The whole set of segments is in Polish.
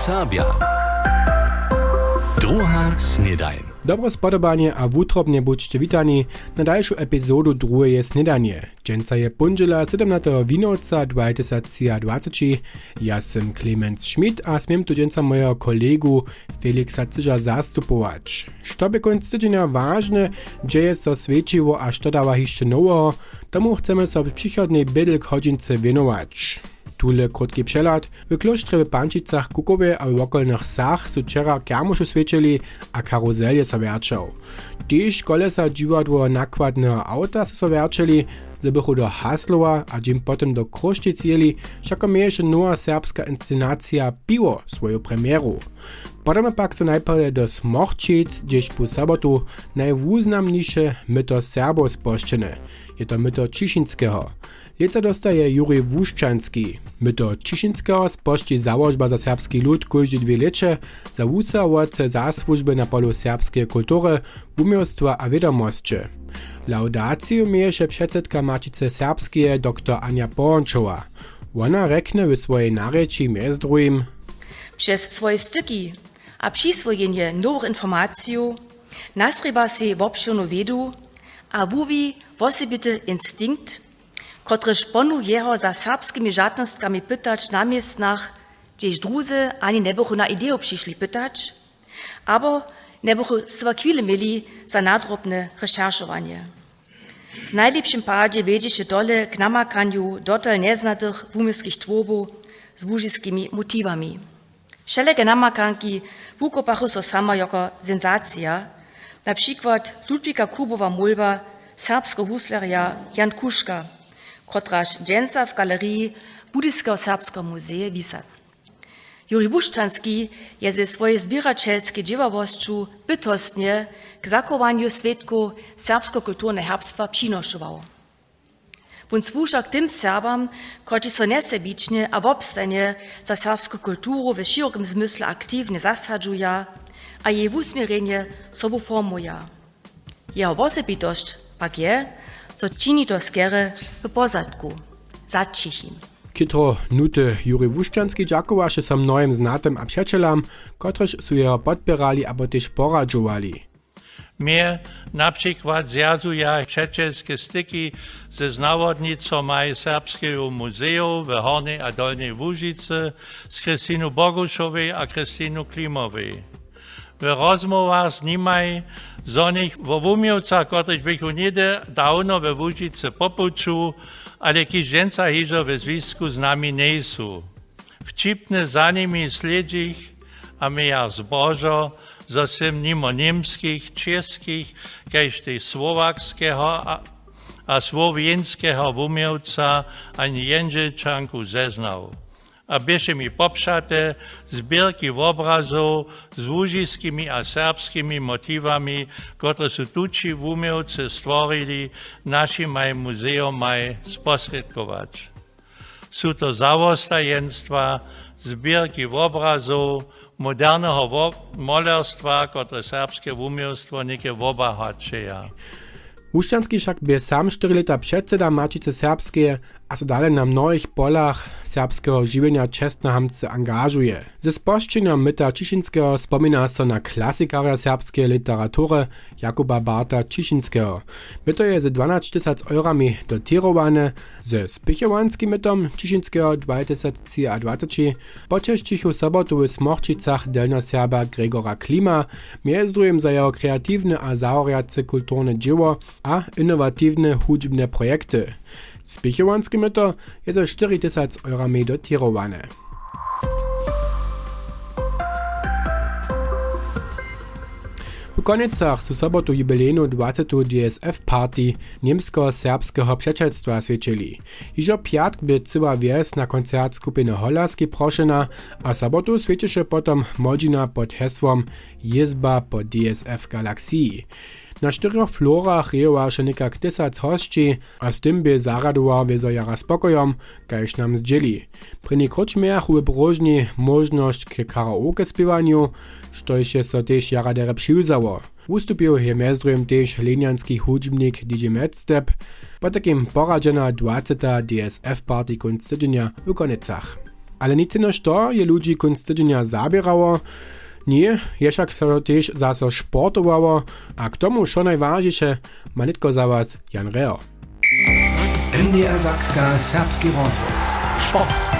Serbia. Druga snedajn. Dobre spodobanie a wutrobnie budźcie witani na dalszą epizodu drugie snedanie. Dżęca je pundzela 17. winowca 2020. Ja jestem Clemens Schmidt a smiem tu dżęca mojego kolegu Felixa Cyża zastupować. Što by końc tydzienia ważne, dzieje so świeciło a što dawa jeszcze nowo, tomu chcemy sobie przychodnej bydlk hodzince wienować. Tule krótki przelad. W kloštre w Pančicach, Kukowie a w okolnych sach su wczera kermuszu świecili a karuzelje so werczał. Tyż kolesa dziwadło nakładnego auta su so werczyli, zebychu do Haslowa a dzim potem do Kruszczyc jeli, všako mieješe nowa serbska inscenacja Piwo swoją premieru. Potem pak so najpierw do Smochčic, gdzieś po sobotu najwuznamniejsze myto Serbów sposzczene. Je to myto Ciszynskiego. Lieca dostaje Juri Wuszczanski. Myto Ciszynskiego sposzczy założba za serbski lud każde dwie lecze za wusawoce zasłużby na polu serbskiej kultury, umiostwa a wiadomości. Laudaciju mieješe předsedka Matice Serbskie dr Anja Połączowa. Ona rekne w swojej nareci między drugim Przez swoje styki a przyswojenie nowych informacji nasryba się w obszirnu wiedu a wuwi wosebity instynkt, który ponu jeho za serbskimi żadnostkami pytać na miejscach, gdzieś drudzy ani nie bychu na ideę przyszli pytać, albo nie bychu swa chwile mieli za nadrobne recherchowanie. W najlepszym padzie wiedzie się dole k namakaniu dotal nieznatych wumieskich twobów z łużyskimi motywami. Wszelkie namakanki wukopachu so sama jako sensacja, na przykład Ludwika Kubowa Mulba, serbskiego huslerja Jan Kuszka, kotraż dżęca w galerii Budyskiego Serbskiego Muzeum wisa. Juri Buszczanski je ze swojej zbieraczelskie dziewawościu bytostnie k zakowaniu świadku serbsko-kulturne herbstwa przynoszował. Wun służa tym Serbam, którzy so nesebicznie a w obstanie za serbską kulturę w szerokim zmysle zasadzują, a jej usmierenie sobą formują. Jeho osobitość pak je, co czyni to skiery w pozadku, za cichim. Kitro nuty Juri Wuszczanski dziakowaše sam mnohim znatem a przyjacielom, kotrež su jeho podpierali abo też poradzowali. Mnie na przykład zjazuja czeczeskie styki ze znawodnicą Serbskiego Muzeum w Hornej a Dolnej Łużycy z Krystyną Boguszowej a Krystyną Klimowej. rozmova snímaj zo nich vo umievca, ktorých bych unide dávno ve Vúžice popuču, ale keď ženca hižo ve zvisku s nami nejsú. Včipne za nimi sledžich a my ja zbožo, zosem nimo nemských, českých, kež tej slovakského a, a slovenského umievca ani jenžečanku zeznav a mi popšaté zbierky v obrazov s úžiskými a serbskými motivami, ktoré sú tuči v umelce stvorili našim aj muzeom aj sposredkovač. Sú to zavostajenstva, zbierky v obrazov, moderného molerstva, ktoré serbské umelstvo neke obahačeja. Ušťanský však bie sám 4 leta predseda Mačice Serbskie a so dalej na mnohých polach serbskiego žiwienia čestno hamce angažuje. Ze spoščenja Myta Čišinskiego spomina so na klasikarja literatury Jakuba Barta Čišinskiego. Myto je ze 12 tysac eurami dotirowane, ze spichowanskim mytom Čišinskiego 2020 počešćichu sobotu w Smochčicach delnoserba Gregora Klima, drugim za jeho kreatywne a zaoriace kulturne dzieło a innovatywne hudźbne projekty. Spichowanskie myto je za 4 tysac eurami dotirowane. W Konecach su sobotu jubilejnu 20. DSF Party niemsko-serbskiego przyjacielstwa świecili. Iżo piatk by cyła wies na koncert skupiny Holarski proszena, a sobotu świecisze potom modzina pod hesłom Jezba po DSF Galaxii. Na czterech florach rejowaše nekak tysac hosci, a z tym by zaradował wiezo jara spokojom, kajż nam zdzieli. Pri niekročmiach u brożni możność k karaoke spiewaniu, štož je so tež jara dere přiwzało. Ustupil je mezdrujem tež lenianski hudźbnik DJ Medstep, po takim poradzena 20. DSF party tydzienia w Konecach. Ale nic nož to je ludzi tydzienia zabierało, nie, je však so tiež zase športowało, a k tomu najważniejsze ma nitko za was Jan Reo. MDR Sakska Serbski rozhlas. Sport.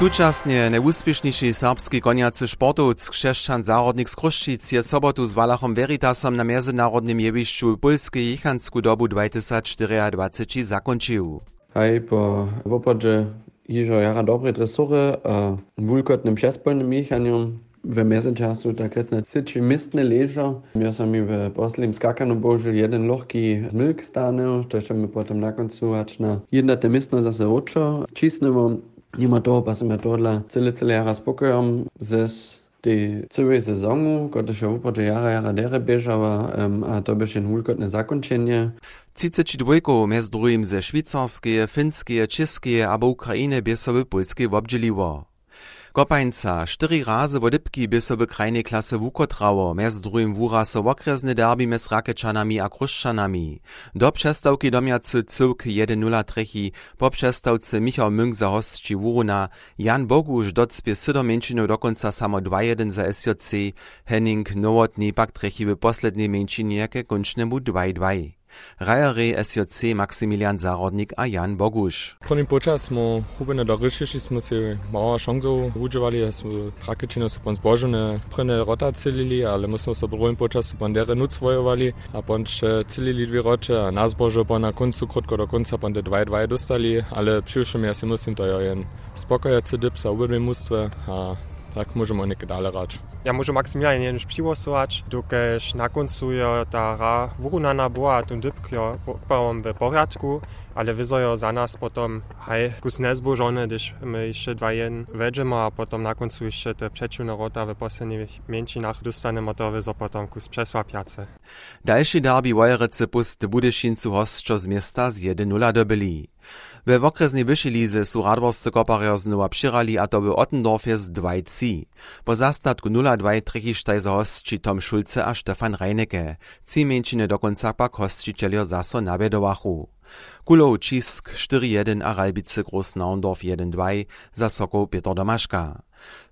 Tučasnie najúspěšnější serbski koniacy sportovc křesťan zárodnik z Kruščic je sobotu z Walachom Veritasom na mezinárodnym jewišću Polskiej jichansku dobu 2024 zakončił. Hej, po wopadzie hižo jara dobre dresury a wulkotnym przespolnym jechaniu w międzyczasu tak jest na cyczy mistne leżo. Ja sam mi w poslim skakanu bożył jeden lochki zmylk stanął, to jeszcze mi potem na końcu acz na jedna te mistno zase oczo cisnęło. Nie ma toho, pa som ja tohle celé celé jara spokojom zes tej całej sezonu, kiedy się upadzie jara jara dere bieżała, um, a to by się hulkotne zakończenie. 32 mez drugim ze švicarskeje, finskeje, českeje abo Ukraine bie sobie polskie wobdzieliło. Kopańca cztery razy wodybki by sobie krajnej klasy wukotrało, mez drugim wura so okresny derby mez Rakečanami a Kruszczanami. Do przestawki domiacy cyłk 1-0 trechi, po przestawce Michał Münk za hostci Wuruna, Jan Bogusz docpie sydomieńczynu do końca samo 2-1 za SJC, Henning Nowotny pak trechi by posledniej mieńczynie jakie kończnemu 2-2. Rajary SJC Maksymilian Zarodnik a Jan Bogusz. První počas smo hubene do ryšiši smo si malo šancov udževali, a smo rakečino su pon zbožene prene rota celili, ale my smo se v druhém počasu nuc vojovali a pon še celili dvě roče a nás božo pon na koncu krotko do konca pon de 2-2 dostali, ale přišlo ja si myslím, to je jen spokojacy dyb za mustwe, a tak możemy nekaj dalej rać. Ja może Maksymilian przyłosować, dokąd na końcu ta wyrównana była, to dybkio poparłam w porządku, ale wyzojo za nas potem haj kus nezbożony, gdyż my jeszcze dwa jen wejdziemy, a potem na końcu jeszcze te przeciwne rota w poslednich mięcinach dostaniemy to wyzo potem kus przesłapiace. Dalszy derby Wajrecy pust Budyszyncu hostczo z miasta z 1-0 dobyli. We w okresnej wyszelize su Radworscy koparjo znowu przyrali, a to by Ottendorfie z 2-3. Po zastatku 0 2023 hostči Tom Šulce a Štefan Reineke, ci menšine dokonca pak hostčiteljo zaso nabedovachu. Kulov Čisk 4.1 a Ralbice Großnaundorf 1.2 za Sokov Peter Domaška.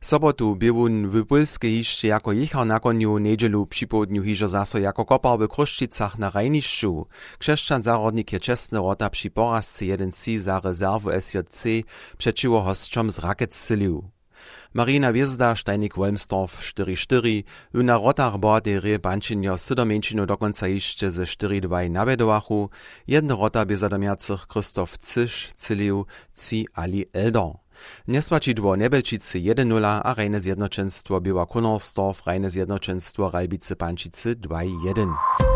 Sobotu biewun w Polskie hiszcie jako jechał na koniu, niedzielu przy południu zaso jako kopał w Kruszczycach na Rajniszczu. Krzeszczan zarodnik je czesny rota przy porasce 1C za rezerwu SJC przeczyło hostczom z rakiet syliu. Marina Wiezda, Steinik Wolmsdorf 4-4, na rotach bohaterie Bančinjo sydomieńčinu dokonca jeszcze ze 4-2 nabedowachu, jedna rota by zadomiacych Krzysztof Cysz, Cyliu, Ci Ali Elder. Niesłačidło Nebelčice 1-0 a Rejne Zjednoczenstwo Biła Kunorsdorf, Rejne Zjednoczenstwo Ralbice Pančice 2-1.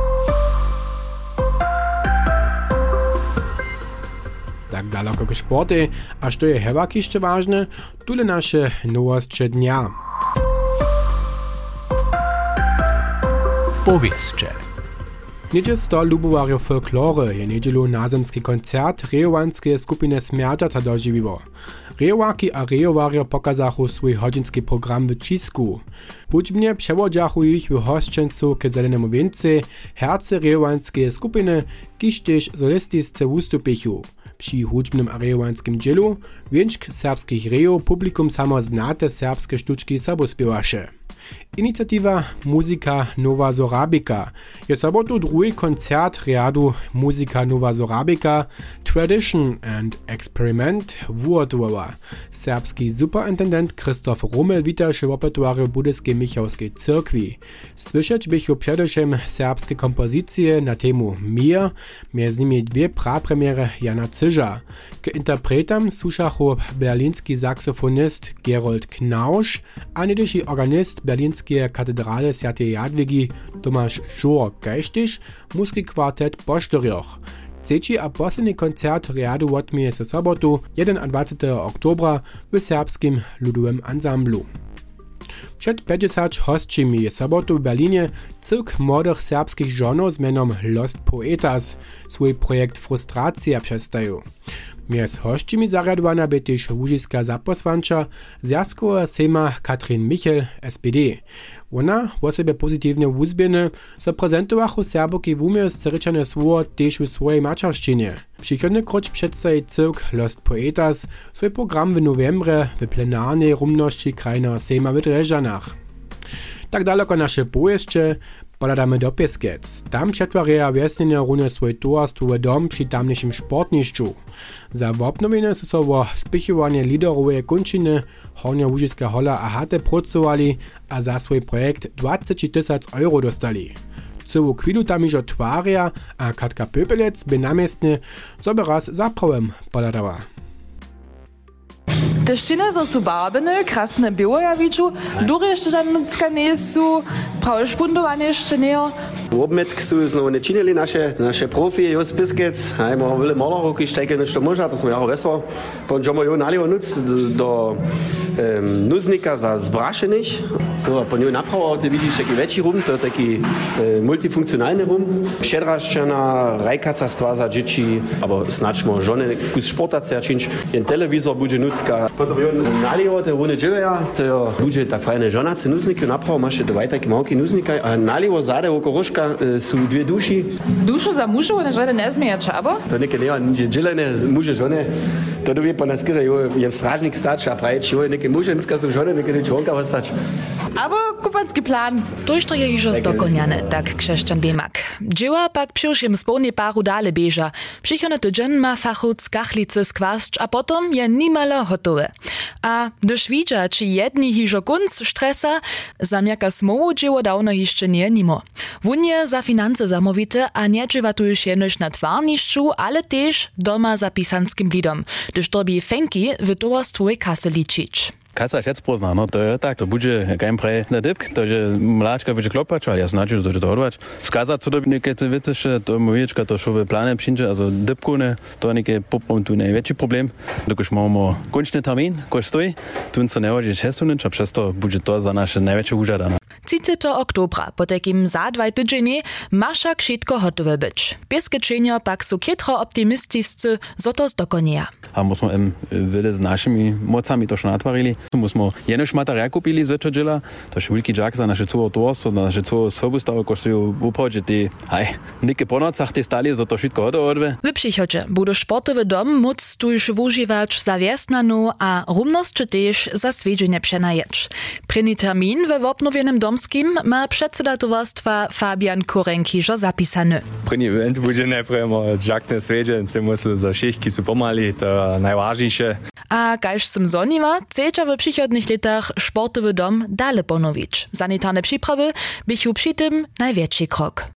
Tak daleko k sporty, a što je hewak jeszcze ważne, tule nasze nowości dnia. Powieszcze. Niedzie sto lubowarjo folklory je niedzielu nazemski koncert rejowanskiej skupiny Smierczaca dożywiło. Rejowaki a rejowarjo pokazachu swój hodzinski program w Cisku. Budźbnie przewodziachu ich w hosćencu ke zelenemu więce herce rejowanskiej skupiny, kiż też wustupichu. Przy hudźbnym a rejowanskim dzielu większk serbskich rejo publikum samo znate serbskie sztuczki sabospiewasze. Iniciativa Musika Nova Sorabika je sobotu drugi koncert riadu Musika Nova Sorabika Tradition and Experiment wuotowa. Serbski superintendent Krzysztof Rummel wita się w opetuariu Budyskiej Michałskiej Cyrkwi. Słyszeć bychu przedewším serbskie kompozycje na temu Mir, między nimi dwie prapremiery Jana Cyża. K interpretam suszachu berlinski saksofonist Gerold Knausch, a niedyši organist Berlinskie Kathedrale Świętej Jadwigi Tomasz Żur Geistisch, muski kwartet Posztorjoch. Trzeci a posledný koncert riadu odmieje se sobotu 21. oktobra w serbskim ludowym ansamblu. Przed 50 hostczymi je sobotu w Berlinie cyrk młodych serbskich żonów z menom Lost Poetas swój projekt Frustracja przestają. Mjez hošćimi zarjadowana by tež łužiska zaposłanča Zjazkowa sejma Katrin Michel, SPD. Ona o sebe pozitywne uzbieny zaprezentowachu Serboki w umie zryczane słowo tež w swojej maczarszczynie. Przychodny kroć przedstawi cyrk Lost Poetas swój program w novembre w plenarnej rumności krajnego sejma w Dreżanach. Tak daleko nasze pojeździe, Poladamy do Pieskec. Tam przetwarjają wiesnine runy swój towarstwo w dom przy tamniejszym sportniszczu. Za obnowienie są so spychowanie liderowej kończyny Hornia Łużyska Hola a Hate pracowali, a za swój projekt 20 tysięcy euro dostali. Całą chwilę tam już twarja, a Katka Pöpelec by namiestnie sobie raz poladała. Te ščine so barbene, krasne biłojawiču, dury jeszcze żadnicka nie są, prawie szpundowanie jeszcze nie. Obmetk sú znovu nečinili naše, naše profi, jo spiskec, aj mo vele malo ki šteke nešto moža, to smo jaho veslo. Pon jomo jo nalio nuc do um, nuznika za zbrašenih. So, pon jo napravo, ty vidíš taký väčší rum, to je taký e, multifunkcionálny rum. Předraščana, rajkaca stvaza dzieci, albo snačmo žone kus športace činč, jen telewizor bude nucka. Potom jo nalio, te rune dživeja, to jo bude tak fajne žonace nuzniky, napravo maše dvaj taký malký nuznika, a nalio zade oko Naša e, su dvije duši. Dušu za muževo ne žele ne zmije čabo? To neke nema niče dželene muže žene. To dobije pa naskire, je stražnik stač, a pravi, če je neke muženska so žene, neke nečonka pa stač. Abo kupanski plan. Tož to je ižo zdokonjane, tak křešćan Bemak. Dzieła pak przyszłym spełnie paru dale bieża. Przychodny tydzień ma fachut z kachlicy skwarszcz, a potom je nimalo gotowe. A gdyż widza, czy jedni hiżo kunc stresa, zamiaka smowu dzieło dawno jeszcze nie nimo. Wunie za finanse zamówite, a nie dziewa tu już jenoś na twarniszczu, ale też doma za pisanskim blidom, gdyż to by fenki w towarstwie kasy liczyć. Kasa šec pozna, no to je tak, to bude kein pre na dybk, to je mláčka bude klopać, ale ja znaczy, że to bude hodovat. Skazat co do niekie te wice, że to mówiczka to šove plane przyjdzie, also dybku ne, to niekie poprom tu największy problem. Dokoż mamy kończny termin, koś stoi, tu co nie chodzi česunąć, a przez to bude to za nasze największe użadane. 30. oktobra, po takim za dwaj tydzienie, masza krzitko hotowe być. Pieskeczenia pak są kietro optymistiscy, zo to zdokonieja. A musimy im wiele z naszymi mocami to natwarili. Tu musimy jenoś materiał kupili z wieczorzyla, to jest wielki dżak za nasze całe towarstwo, na nasze całe sobustawy kosztują w upradzie te, hej, nikke po nocach te stali, zo to wszystko hotowe odwe. W przychodzie budu sportowy dom móc tu już używać za wiesnanu, a rumność czy też za swiedzenie przenajeć. Pryny termin we obnowionym domskim ma przedseda towarstwa Fabian Korenkiżo zapisany. První event bude najprv džakne svedže, se musí za su pomali, to najvážnejšie. A kaž sem zoniwa, chcecie w przychodnych latach sportowy dom dalej ponowić. Sanitarne przyprawy bychu przy tym największy krok.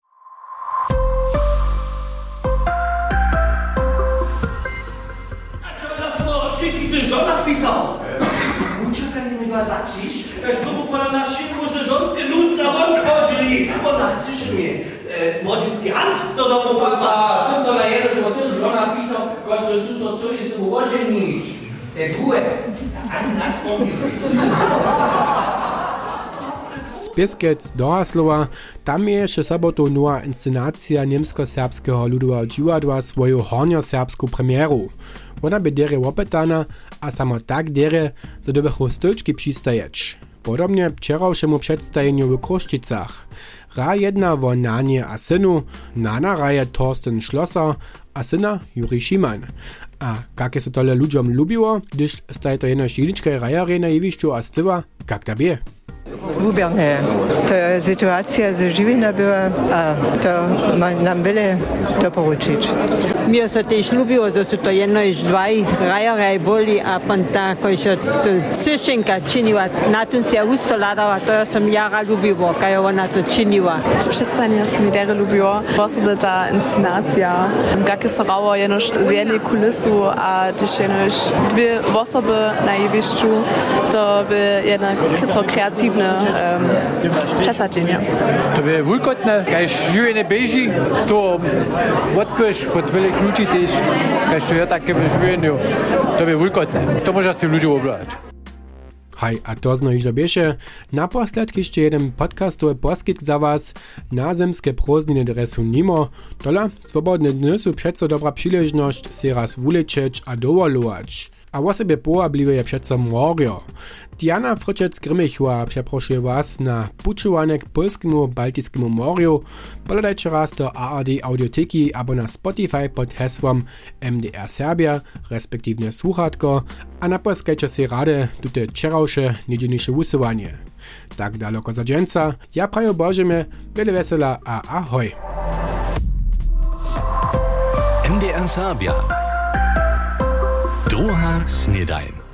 żona pisał. Uczekaj, nie ma zaciś. Też było po nas szybko, że żonskie nut za wam chodzili. Ona chce mnie e, młodzicki hand do domu posłać. A, są to na jedno, że ty żona pisał, suso culi z tym łodzie niż. Te nas. Spieskec do tam je jeszcze sobotu nowa inscenacja niemsko-serbskiego ludowego dziwadła swoją hornio-serbską premieru. Ona by dere opetana, a samo tak dere, że dobychu stolczki przystajeć. Podobnie wczorajszemu przedstawieniu w Kruszczycach. Ra jedna o Nanie a synu, Nana raje Thorsten Schlosser, a syna Juri Schimann. A jak tole ludziom lubiło, gdyż staje to jenoś jiliczka rajarje na jewiszczu a stywa, jak ta bie. Lubię. To sytuacja z żywina była, a to ma nam byle to poruczyć. Mir se też lubiło, że są to jedno i dwaj rajaraj boli, a pan ta, koji się to cyszczynka czyniła, na tym się ustoladała, to ja sam jara lubiło, kaj ona to czyniła. Przedstania se mi dere lubiło. Osoby ta inscenacja, jakie se rało jenoż z jednej kulisu, a też jenoż dwie osoby na jewiszczu, to by jednak kitro kreatywne um, przesadzenie. To by wulkotne, kaj živene beži, s to odpeš pod ključi tež, kaj što je také v življenju, to by wulkotne. To može si ľudia oblať. Hej, a to zno iżo bieše. Naposled jeszcze jeden podcastowy poskitk za was na zemskie prózdniny dresu Nimo. Dola, swobodne dny są przeco dobra przyleżność się raz wuleczyć a dowolować. A o sobie połabliwe je przeco morio. Diana Fryczec-Grymichła przeproszuje was na puczowanie k polskiemu Baltyskiemu moriu. Poladajcie raz do ARD Audioteki albo na Spotify pod hasłem MDR Serbia, respektywnie słuchatko, a naposkajcie się rady tute czerałsze niedzielniejsze usuwanie. Tak daleko za dżęca, ja prajo Bożymie, wiele a ahoj. MDR Serbia. Druga snedajn.